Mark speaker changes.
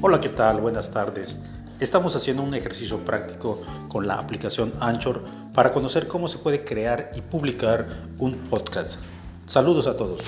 Speaker 1: Hola, ¿qué tal? Buenas tardes. Estamos haciendo un ejercicio práctico con la aplicación Anchor para conocer cómo se puede crear y publicar un podcast. Saludos a todos.